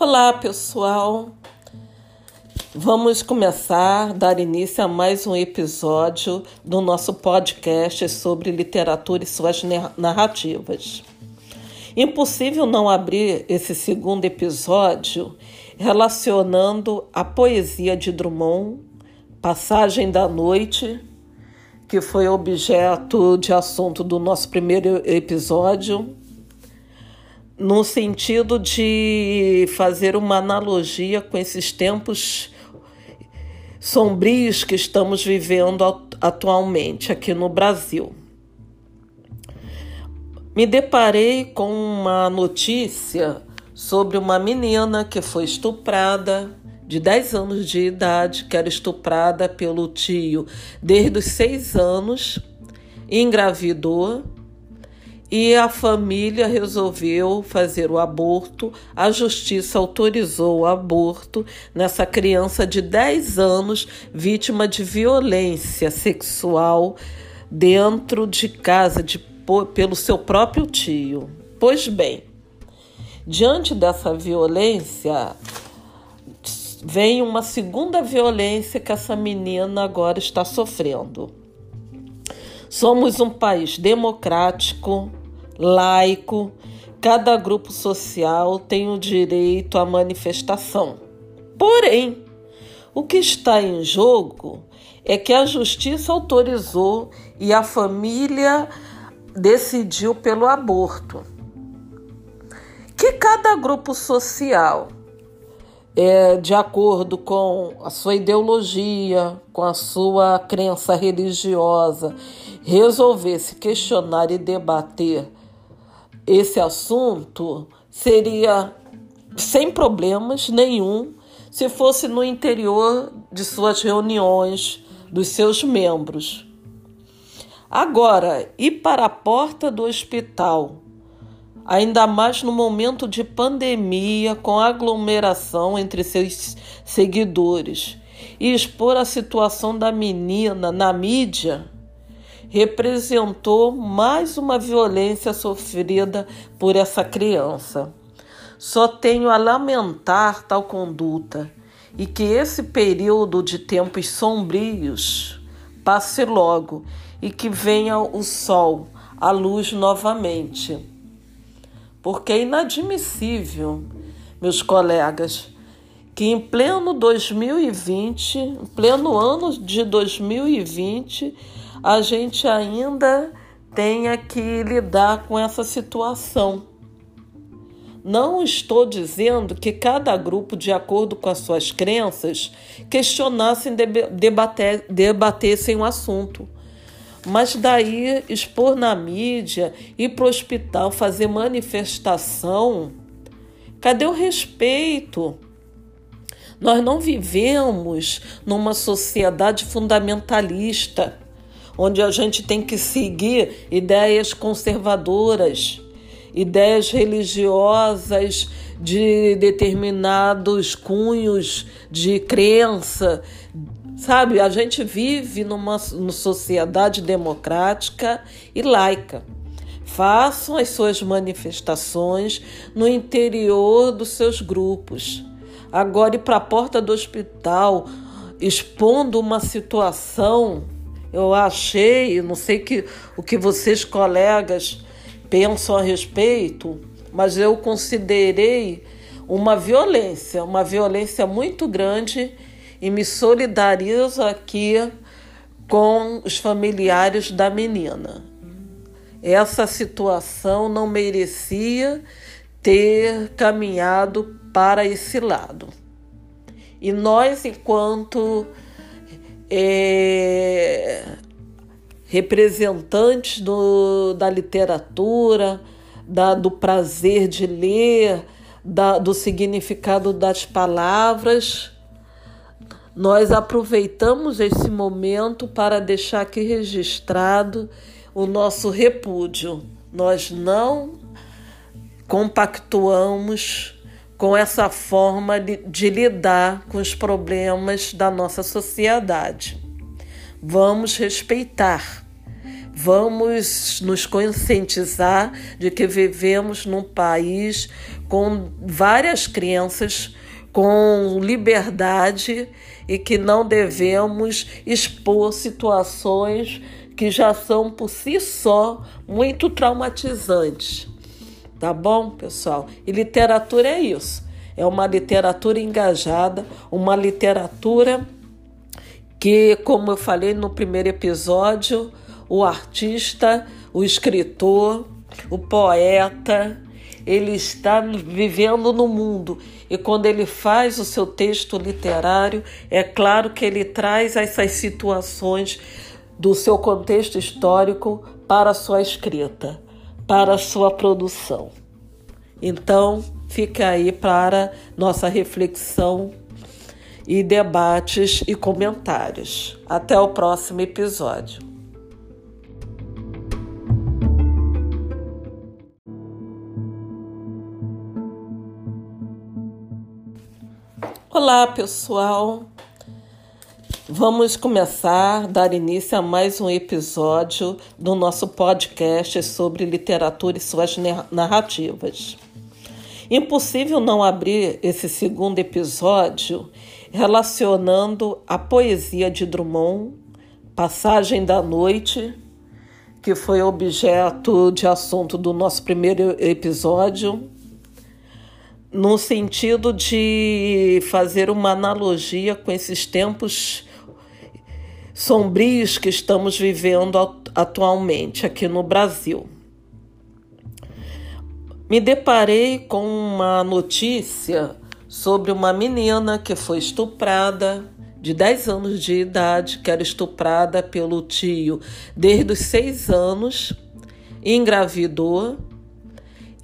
Olá, pessoal. Vamos começar, dar início a mais um episódio do nosso podcast sobre literatura e suas narrativas. Impossível não abrir esse segundo episódio relacionando a poesia de Drummond, Passagem da Noite, que foi objeto de assunto do nosso primeiro episódio no sentido de fazer uma analogia com esses tempos sombrios que estamos vivendo atualmente aqui no Brasil. Me deparei com uma notícia sobre uma menina que foi estuprada de 10 anos de idade, que era estuprada pelo tio desde os 6 anos, engravidou e a família resolveu fazer o aborto. A justiça autorizou o aborto nessa criança de 10 anos, vítima de violência sexual dentro de casa de, pelo seu próprio tio. Pois bem, diante dessa violência, vem uma segunda violência que essa menina agora está sofrendo. Somos um país democrático, laico, cada grupo social tem o direito à manifestação. Porém, o que está em jogo é que a justiça autorizou e a família decidiu pelo aborto. Que cada grupo social, é, de acordo com a sua ideologia, com a sua crença religiosa, resolvesse questionar e debater esse assunto seria sem problemas nenhum se fosse no interior de suas reuniões, dos seus membros. Agora, ir para a porta do hospital, ainda mais no momento de pandemia, com aglomeração entre seus seguidores, e expor a situação da menina na mídia representou mais uma violência sofrida por essa criança. Só tenho a lamentar tal conduta e que esse período de tempos sombrios passe logo e que venha o sol, a luz novamente. Porque é inadmissível, meus colegas, que em pleno 2020, em pleno ano de 2020, a gente ainda tenha que lidar com essa situação. Não estou dizendo que cada grupo, de acordo com as suas crenças, questionassem, debater, debatessem o assunto. Mas daí expor na mídia, ir para o hospital, fazer manifestação, cadê o respeito? Nós não vivemos numa sociedade fundamentalista onde a gente tem que seguir ideias conservadoras, ideias religiosas de determinados cunhos de crença. Sabe, a gente vive numa, numa sociedade democrática e laica. Façam as suas manifestações no interior dos seus grupos. Agora, ir para a porta do hospital expondo uma situação eu achei, não sei que, o que vocês, colegas, pensam a respeito, mas eu considerei uma violência, uma violência muito grande e me solidarizo aqui com os familiares da menina. Essa situação não merecia ter caminhado para esse lado. E nós, enquanto é, representantes do, da literatura, da, do prazer de ler, da, do significado das palavras. Nós aproveitamos esse momento para deixar aqui registrado o nosso repúdio. Nós não compactuamos com essa forma de, lidar com os problemas da nossa sociedade. Vamos respeitar, Vamos nos conscientizar de que vivemos num país com várias crenças, com liberdade e que não devemos expor situações que já são por si só muito traumatizantes. Tá bom, pessoal? E literatura é isso. É uma literatura engajada, uma literatura que, como eu falei no primeiro episódio, o artista, o escritor, o poeta, ele está vivendo no mundo e quando ele faz o seu texto literário, é claro que ele traz essas situações do seu contexto histórico para a sua escrita, para a sua produção. Então, fica aí para nossa reflexão e debates e comentários. Até o próximo episódio. Olá, pessoal. Vamos começar, dar início a mais um episódio do nosso podcast sobre literatura e suas narrativas. Impossível não abrir esse segundo episódio relacionando a poesia de Drummond, Passagem da Noite, que foi objeto de assunto do nosso primeiro episódio, no sentido de fazer uma analogia com esses tempos sombrios que estamos vivendo atualmente aqui no Brasil. Me deparei com uma notícia sobre uma menina que foi estuprada de 10 anos de idade, que era estuprada pelo tio desde os 6 anos, engravidou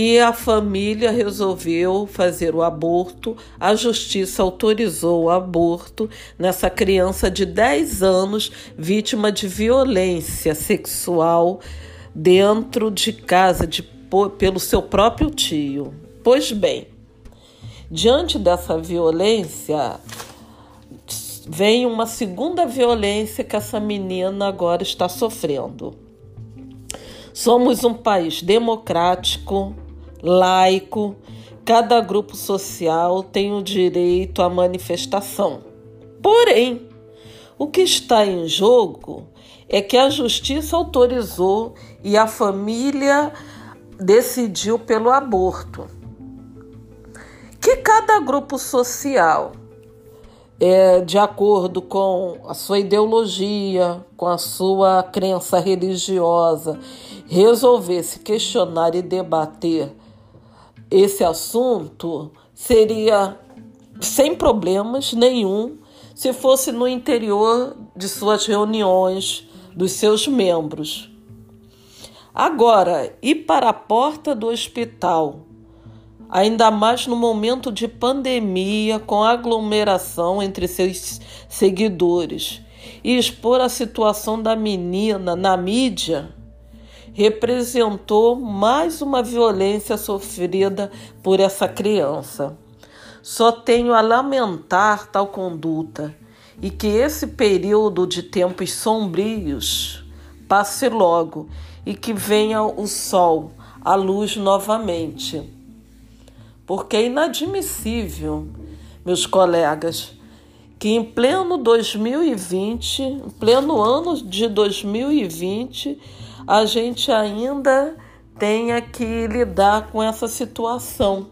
e a família resolveu fazer o aborto. A justiça autorizou o aborto nessa criança de 10 anos, vítima de violência sexual dentro de casa de, pelo seu próprio tio. Pois bem, diante dessa violência, vem uma segunda violência que essa menina agora está sofrendo. Somos um país democrático, laico, cada grupo social tem o direito à manifestação. Porém, o que está em jogo é que a justiça autorizou e a família decidiu pelo aborto. Que cada grupo social é, de acordo com a sua ideologia, com a sua crença religiosa, resolver se questionar e debater esse assunto, seria sem problemas nenhum se fosse no interior de suas reuniões, dos seus membros. Agora, ir para a porta do hospital ainda mais no momento de pandemia, com aglomeração entre seus seguidores, e expor a situação da menina na mídia representou mais uma violência sofrida por essa criança. Só tenho a lamentar tal conduta e que esse período de tempos sombrios passe logo e que venha o sol, a luz novamente porque é inadmissível, meus colegas, que em pleno 2020, em pleno ano de 2020, a gente ainda tenha que lidar com essa situação.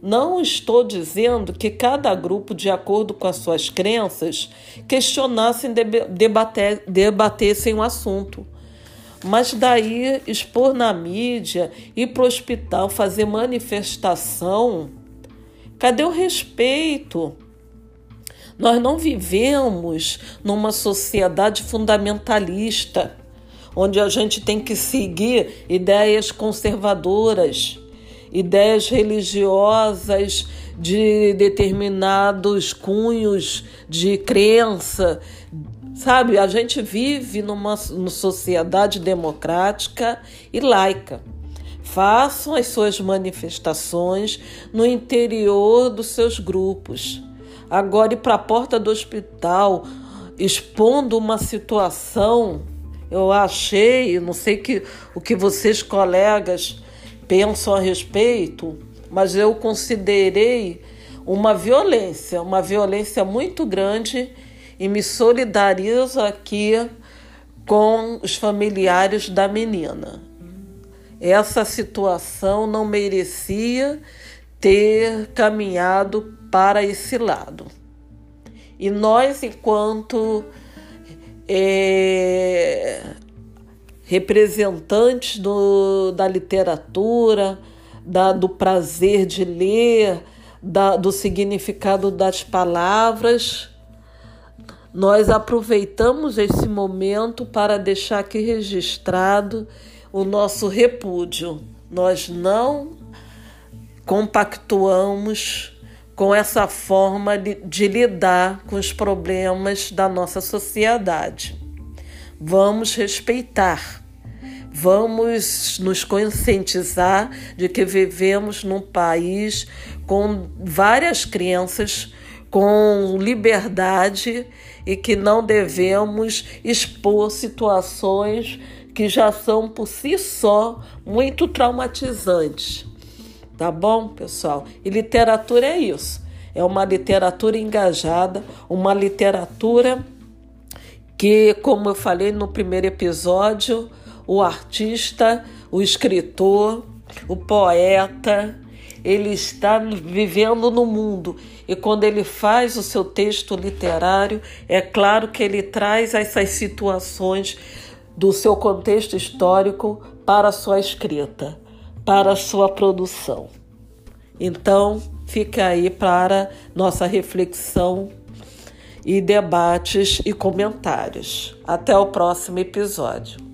Não estou dizendo que cada grupo, de acordo com as suas crenças, questionassem, debater, debatessem o um assunto. Mas daí expor na mídia, ir para o hospital, fazer manifestação, cadê o respeito? Nós não vivemos numa sociedade fundamentalista, onde a gente tem que seguir ideias conservadoras, ideias religiosas de determinados cunhos de crença, Sabe, a gente vive numa, numa sociedade democrática e laica. Façam as suas manifestações no interior dos seus grupos. Agora, ir para a porta do hospital expondo uma situação, eu achei, não sei que, o que vocês colegas pensam a respeito, mas eu considerei uma violência, uma violência muito grande e me solidarizo aqui com os familiares da menina. Essa situação não merecia ter caminhado para esse lado. E nós, enquanto é, representantes do, da literatura, da, do prazer de ler, da, do significado das palavras, nós aproveitamos esse momento para deixar aqui registrado o nosso repúdio. Nós não compactuamos com essa forma de, lidar com os problemas da nossa sociedade. Vamos respeitar, vamos nos conscientizar de que vivemos num país com várias crenças, com liberdade e que não devemos expor situações que já são por si só muito traumatizantes. Tá bom, pessoal? E literatura é isso. É uma literatura engajada, uma literatura que, como eu falei no primeiro episódio, o artista, o escritor, o poeta, ele está vivendo no mundo e quando ele faz o seu texto literário, é claro que ele traz essas situações do seu contexto histórico para a sua escrita para sua produção. Então, fica aí para nossa reflexão e debates e comentários. Até o próximo episódio.